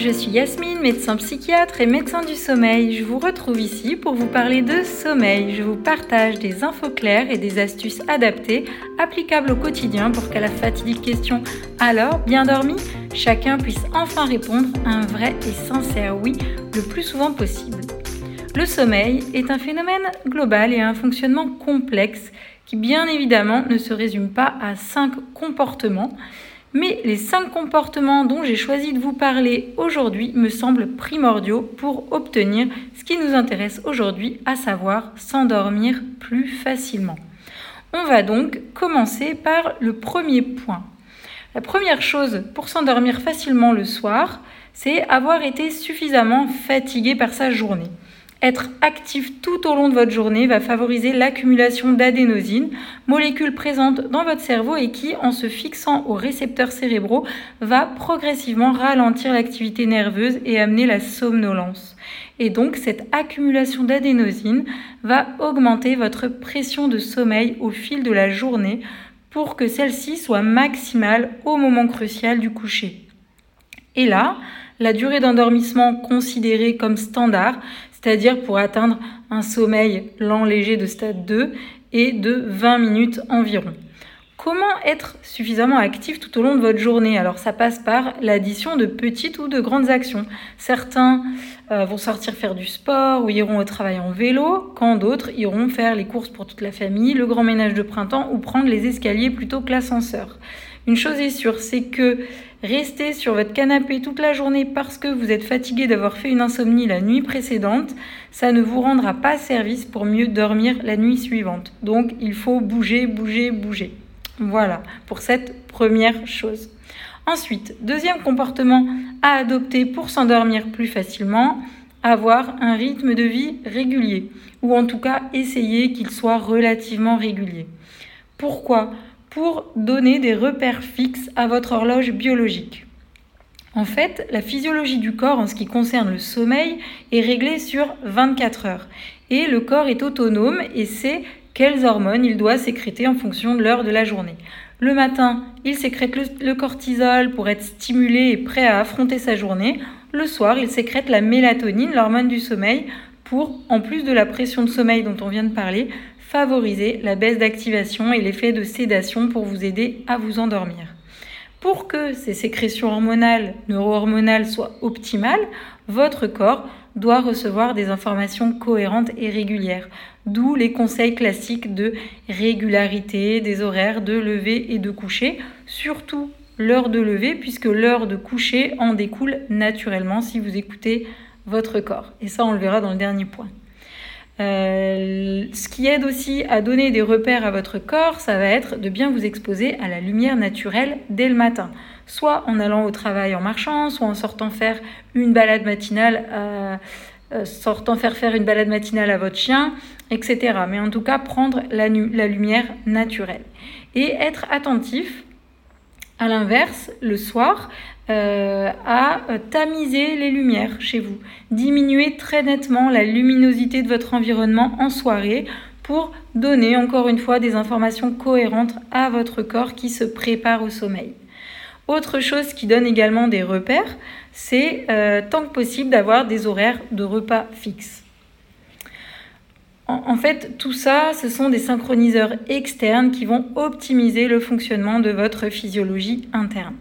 je suis Yasmine, médecin psychiatre et médecin du sommeil. Je vous retrouve ici pour vous parler de sommeil. Je vous partage des infos claires et des astuces adaptées applicables au quotidien pour qu'à la fatidique question alors, bien dormi? chacun puisse enfin répondre un vrai et sincère oui le plus souvent possible. Le sommeil est un phénomène global et un fonctionnement complexe qui bien évidemment ne se résume pas à cinq comportements mais les cinq comportements dont j'ai choisi de vous parler aujourd'hui me semblent primordiaux pour obtenir ce qui nous intéresse aujourd'hui, à savoir s'endormir plus facilement. On va donc commencer par le premier point. La première chose pour s'endormir facilement le soir, c'est avoir été suffisamment fatigué par sa journée. Être actif tout au long de votre journée va favoriser l'accumulation d'adénosine, molécule présente dans votre cerveau et qui, en se fixant aux récepteurs cérébraux, va progressivement ralentir l'activité nerveuse et amener la somnolence. Et donc, cette accumulation d'adénosine va augmenter votre pression de sommeil au fil de la journée pour que celle-ci soit maximale au moment crucial du coucher. Et là, la durée d'endormissement considérée comme standard c'est-à-dire pour atteindre un sommeil lent léger de stade 2 et de 20 minutes environ. Comment être suffisamment actif tout au long de votre journée? Alors ça passe par l'addition de petites ou de grandes actions. Certains euh, vont sortir faire du sport ou iront au travail en vélo, quand d'autres iront faire les courses pour toute la famille, le grand ménage de printemps ou prendre les escaliers plutôt que l'ascenseur. Une chose est sûre, c'est que Rester sur votre canapé toute la journée parce que vous êtes fatigué d'avoir fait une insomnie la nuit précédente, ça ne vous rendra pas service pour mieux dormir la nuit suivante. Donc il faut bouger, bouger, bouger. Voilà pour cette première chose. Ensuite, deuxième comportement à adopter pour s'endormir plus facilement, avoir un rythme de vie régulier, ou en tout cas essayer qu'il soit relativement régulier. Pourquoi? Pour donner des repères fixes à votre horloge biologique. En fait, la physiologie du corps en ce qui concerne le sommeil est réglée sur 24 heures. Et le corps est autonome et sait quelles hormones il doit sécréter en fonction de l'heure de la journée. Le matin, il sécrète le, cortisol pour être stimulé et prêt à affronter sa journée. Le soir, il sécrète la mélatonine, l'hormone du sommeil, pour, en plus de la pression de sommeil dont on vient de parler, favoriser la baisse d'activation et l'effet de sédation pour vous aider à vous endormir. Pour que ces sécrétions hormonales, neurohormonales soient optimales, votre corps doit recevoir des informations cohérentes et régulières, d'où les conseils classiques de régularité des horaires de lever et de coucher, surtout l'heure de lever, puisque l'heure de coucher en découle naturellement si vous écoutez votre corps. Et ça, on le verra dans le dernier point. Euh, ce qui aide aussi à donner des repères à votre corps, ça va être de bien vous exposer à la lumière naturelle dès le matin. Soit en allant au travail en marchant, soit en sortant faire une balade matinale, euh, euh, sortant faire faire une balade matinale à votre chien, etc. Mais en tout cas, prendre la lumière naturelle. Et être attentif à l'inverse, le soir, euh, à tamiser les lumières chez vous. Diminuer très nettement la luminosité de votre environnement en soirée pour donner encore une fois des informations cohérentes à votre corps qui se prépare au sommeil. Autre chose qui donne également des repères, c'est euh, tant que possible d'avoir des horaires de repas fixes. En fait, tout ça, ce sont des synchroniseurs externes qui vont optimiser le fonctionnement de votre physiologie interne.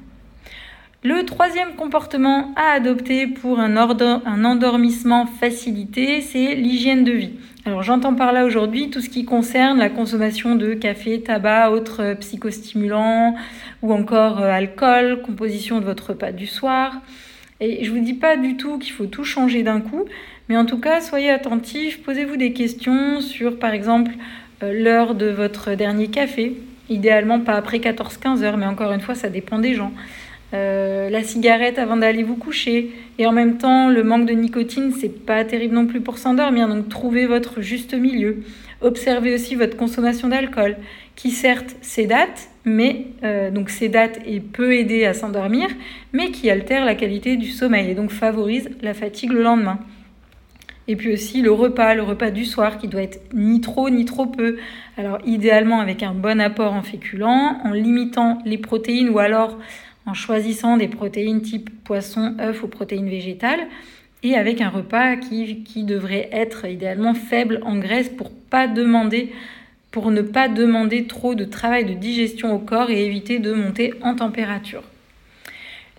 Le troisième comportement à adopter pour un, endormissement facilité, c'est l'hygiène de vie. Alors j'entends par là aujourd'hui tout ce qui concerne la consommation de café, tabac, autres psychostimulants ou encore euh, alcool, composition de votre repas du soir. Et je ne vous dis pas du tout qu'il faut tout changer d'un coup, mais en tout cas, soyez attentifs, posez-vous des questions sur, par exemple, euh, l'heure de votre dernier café. Idéalement, pas après 14-15 heures, mais encore une fois, ça dépend des gens. Euh, la cigarette avant d'aller vous coucher. Et en même temps, le manque de nicotine, c'est pas terrible non plus pour s'endormir. Donc, trouvez votre juste milieu. Observez aussi votre consommation d'alcool, qui certes sédate, mais euh, donc sédate et peut aider à s'endormir, mais qui altère la qualité du sommeil et donc favorise la fatigue le lendemain. Et puis aussi le repas, le repas du soir qui doit être ni trop ni trop peu. Alors idéalement avec un bon apport en féculents, en limitant les protéines ou alors en choisissant des protéines type poisson, œuf ou protéines végétales et avec un repas qui, qui, devrait être idéalement faible en graisse pour pas demander pour ne pas demander trop de travail de digestion au corps et éviter de monter en température.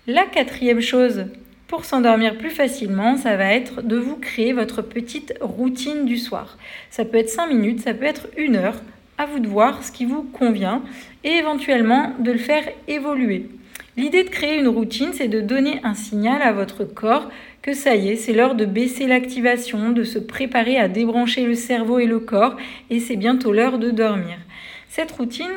La quatrième chose pour s'endormir plus facilement, ça va être de vous créer votre petite routine du soir. Ça peut être 5 minutes, ça peut être une heure, à vous de voir ce qui vous convient et éventuellement de le faire évoluer. L'idée de créer une routine, c'est de donner un signal à votre corps que ça y est, c'est l'heure de baisser l'activation, de se préparer à débrancher le cerveau et le corps, et c'est bientôt l'heure de dormir. Cette routine,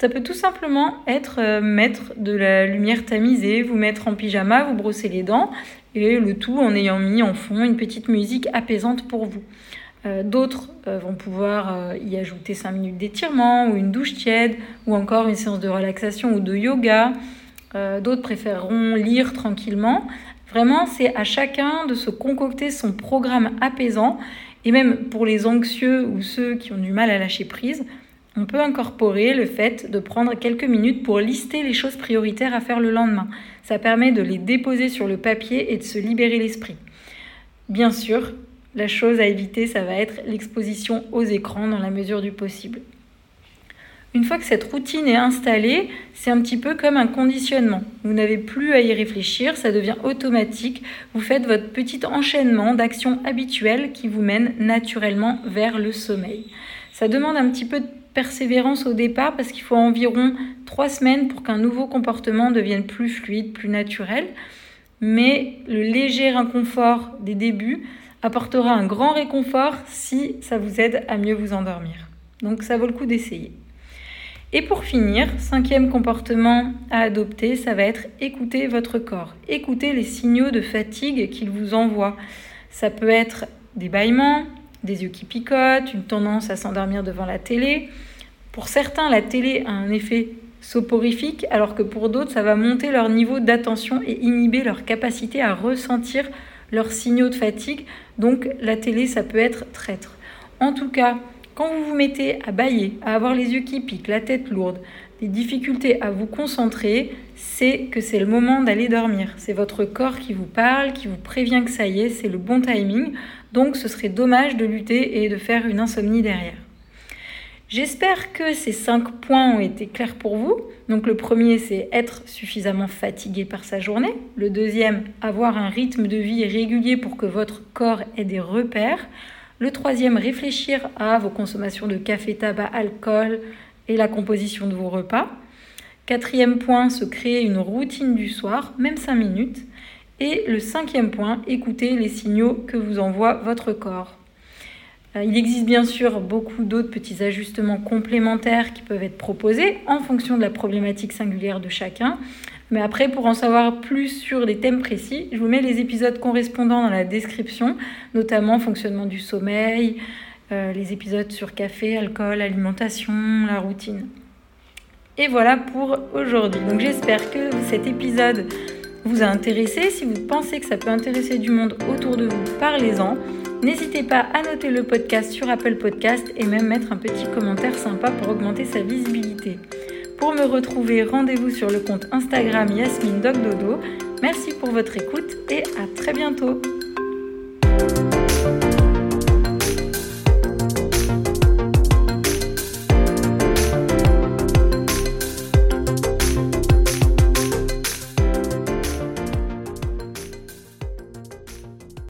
ça peut tout simplement être euh, mettre de la lumière tamisée, vous mettre en pyjama, vous brosser les dents, et le tout en ayant mis en fond une petite musique apaisante pour vous. Euh, d'autres euh, vont pouvoir y ajouter 5 minutes d'étirement ou une douche tiède ou encore une séance de relaxation ou de yoga. D'autres préféreront lire tranquillement. Vraiment, c'est à chacun de se concocter son programme apaisant. Et même pour les anxieux ou ceux qui ont du mal à lâcher prise, on peut incorporer le fait de prendre quelques minutes pour lister les choses prioritaires à faire le lendemain. Ça permet de les déposer sur le papier et de se libérer l'esprit. Bien sûr, la chose à éviter, ça va être l'exposition aux écrans dans la mesure du possible. Une fois que cette routine est installée, c'est un petit peu comme un conditionnement. Vous n'avez plus à y réfléchir, ça devient automatique. Vous faites votre petit enchaînement d'actions habituelles qui vous mènent naturellement vers le sommeil. Ça demande un petit peu de persévérance au départ parce qu'il faut environ trois semaines pour qu'un nouveau comportement devienne plus fluide, plus naturel. Mais le léger inconfort des débuts apportera un grand réconfort si ça vous aide à mieux vous endormir. Donc ça vaut le coup d'essayer. Et pour finir, cinquième comportement à adopter, ça va être écouter votre corps. Écouter les signaux de fatigue qu'il vous envoie. Ça peut être des bâillements, des yeux qui picotent, une tendance à s'endormir devant la télé. Pour certains, la télé a un effet soporifique, alors que pour d'autres, ça va monter leur niveau d'attention et inhiber leur capacité à ressentir leurs signaux de fatigue. Donc la télé, ça peut être traître. En tout cas, quand vous vous mettez à bailler, à avoir les yeux qui piquent, la tête lourde, des difficultés à vous concentrer, c'est que c'est le moment d'aller dormir. C'est votre corps qui vous parle, qui vous prévient que ça y est, c'est le bon timing. Donc ce serait dommage de lutter et de faire une insomnie derrière. J'espère que ces cinq points ont été clairs pour vous. Donc le premier, c'est être suffisamment fatigué par sa journée. Le deuxième, avoir un rythme de vie régulier pour que votre corps ait des repères. Le troisième, réfléchir à vos consommations de café, tabac, alcool et la composition de vos repas. Quatrième point, se créer une routine du soir, même 5 minutes. Et le cinquième point, écouter les signaux que vous envoie votre corps. Euh, il existe bien sûr beaucoup d'autres petits ajustements complémentaires qui peuvent être proposés en fonction de la problématique singulière de chacun. Mais après, pour en savoir plus sur des thèmes précis, je vous mets les épisodes correspondants dans la description, notamment fonctionnement du sommeil, euh, les épisodes sur café, alcool, alimentation, la routine. Et voilà pour aujourd'hui. Donc j'espère que cet épisode vous a intéressé. Si vous pensez que ça peut intéresser du monde autour de vous, parlez-en. N'hésitez pas à noter le podcast sur Apple Podcast et même mettre un petit commentaire sympa pour augmenter sa visibilité. Pour me retrouver, rendez-vous sur le compte Instagram Yasmine Dogdodo. Merci pour votre écoute et à très bientôt.